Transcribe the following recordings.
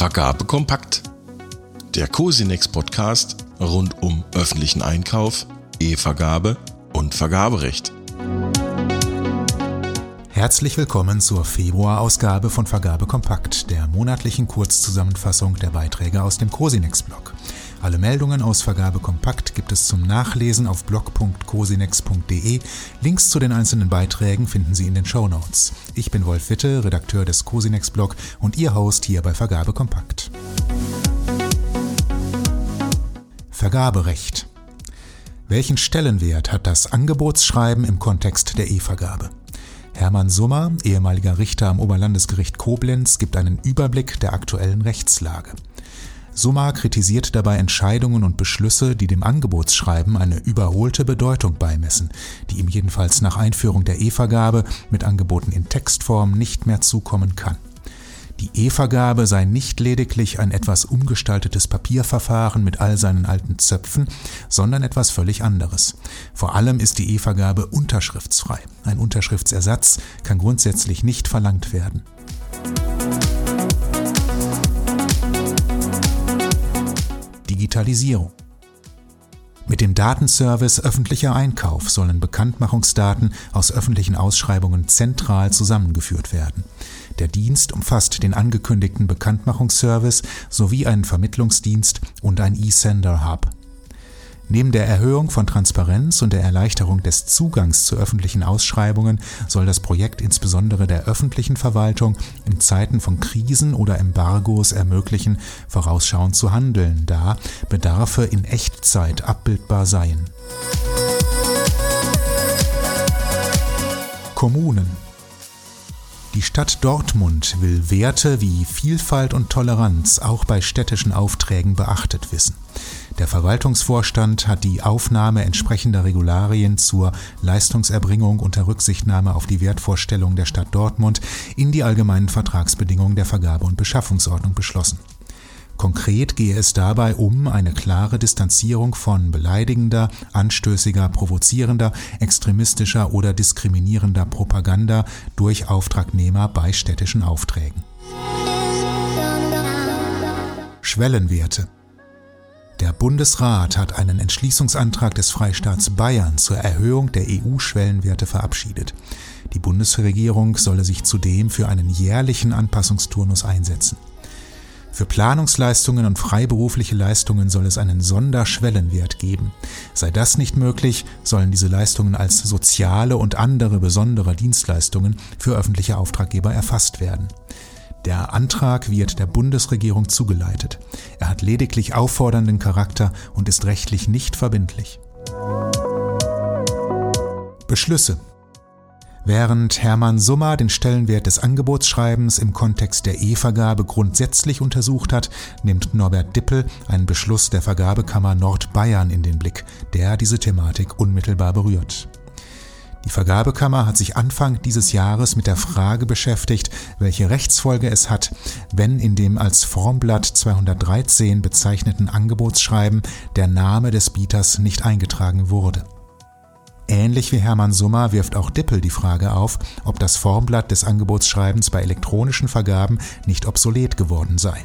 Vergabe kompakt. Der Cosinex Podcast rund um öffentlichen Einkauf, E-Vergabe und Vergaberecht. Herzlich willkommen zur Februarausgabe von Vergabe Kompakt, der monatlichen Kurzzusammenfassung der Beiträge aus dem Cosinex-Blog. Alle Meldungen aus Vergabe Kompakt gibt es zum Nachlesen auf blog.cosinex.de. Links zu den einzelnen Beiträgen finden Sie in den Show Notes. Ich bin Wolf Witte, Redakteur des Cosinex-Blog und Ihr Host hier bei Vergabe Kompakt. Vergaberecht. Welchen Stellenwert hat das Angebotsschreiben im Kontext der E-Vergabe? Hermann Summer, ehemaliger Richter am Oberlandesgericht Koblenz, gibt einen Überblick der aktuellen Rechtslage. Summa kritisiert dabei Entscheidungen und Beschlüsse, die dem Angebotsschreiben eine überholte Bedeutung beimessen, die ihm jedenfalls nach Einführung der E-Vergabe mit Angeboten in Textform nicht mehr zukommen kann. Die E-Vergabe sei nicht lediglich ein etwas umgestaltetes Papierverfahren mit all seinen alten Zöpfen, sondern etwas völlig anderes. Vor allem ist die E-Vergabe unterschriftsfrei. Ein Unterschriftsersatz kann grundsätzlich nicht verlangt werden. Digitalisierung. Mit dem Datenservice öffentlicher Einkauf sollen Bekanntmachungsdaten aus öffentlichen Ausschreibungen zentral zusammengeführt werden. Der Dienst umfasst den angekündigten Bekanntmachungsservice sowie einen Vermittlungsdienst und ein E-Sender-Hub. Neben der Erhöhung von Transparenz und der Erleichterung des Zugangs zu öffentlichen Ausschreibungen soll das Projekt insbesondere der öffentlichen Verwaltung in Zeiten von Krisen oder Embargos ermöglichen, vorausschauend zu handeln, da Bedarfe in Echtzeit abbildbar seien. Kommunen die Stadt Dortmund will Werte wie Vielfalt und Toleranz auch bei städtischen Aufträgen beachtet wissen. Der Verwaltungsvorstand hat die Aufnahme entsprechender Regularien zur Leistungserbringung unter Rücksichtnahme auf die Wertvorstellungen der Stadt Dortmund in die allgemeinen Vertragsbedingungen der Vergabe- und Beschaffungsordnung beschlossen. Konkret gehe es dabei um eine klare Distanzierung von beleidigender, anstößiger, provozierender, extremistischer oder diskriminierender Propaganda durch Auftragnehmer bei städtischen Aufträgen. Schwellenwerte der Bundesrat hat einen Entschließungsantrag des Freistaats Bayern zur Erhöhung der EU-Schwellenwerte verabschiedet. Die Bundesregierung solle sich zudem für einen jährlichen Anpassungsturnus einsetzen. Für Planungsleistungen und freiberufliche Leistungen soll es einen Sonderschwellenwert geben. Sei das nicht möglich, sollen diese Leistungen als soziale und andere besondere Dienstleistungen für öffentliche Auftraggeber erfasst werden. Der Antrag wird der Bundesregierung zugeleitet. Er hat lediglich auffordernden Charakter und ist rechtlich nicht verbindlich. Beschlüsse Während Hermann Summer den Stellenwert des Angebotsschreibens im Kontext der E-Vergabe grundsätzlich untersucht hat, nimmt Norbert Dippel einen Beschluss der Vergabekammer Nordbayern in den Blick, der diese Thematik unmittelbar berührt. Die Vergabekammer hat sich Anfang dieses Jahres mit der Frage beschäftigt, welche Rechtsfolge es hat, wenn in dem als Formblatt 213 bezeichneten Angebotsschreiben der Name des Bieters nicht eingetragen wurde. Ähnlich wie Hermann Summer wirft auch Dippel die Frage auf, ob das Formblatt des Angebotsschreibens bei elektronischen Vergaben nicht obsolet geworden sei.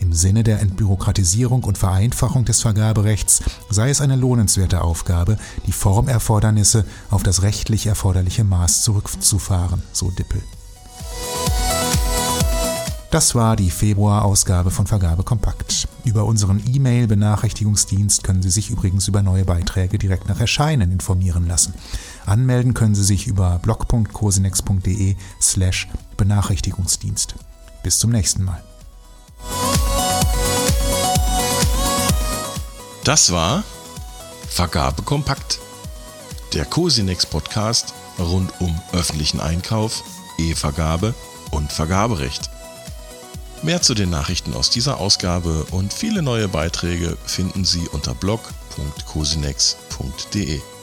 Im Sinne der Entbürokratisierung und Vereinfachung des Vergaberechts sei es eine lohnenswerte Aufgabe, die Formerfordernisse auf das rechtlich erforderliche Maß zurückzufahren, so Dippel. Das war die Februarausgabe von Vergabe Kompakt. Über unseren E-Mail-Benachrichtigungsdienst können Sie sich übrigens über neue Beiträge direkt nach Erscheinen informieren lassen. Anmelden können Sie sich über blog.cosinex.de slash Benachrichtigungsdienst. Bis zum nächsten Mal. Das war Vergabe Kompakt, der Cosinex Podcast rund um öffentlichen Einkauf, E-Vergabe und Vergaberecht. Mehr zu den Nachrichten aus dieser Ausgabe und viele neue Beiträge finden Sie unter blog.cosinex.de.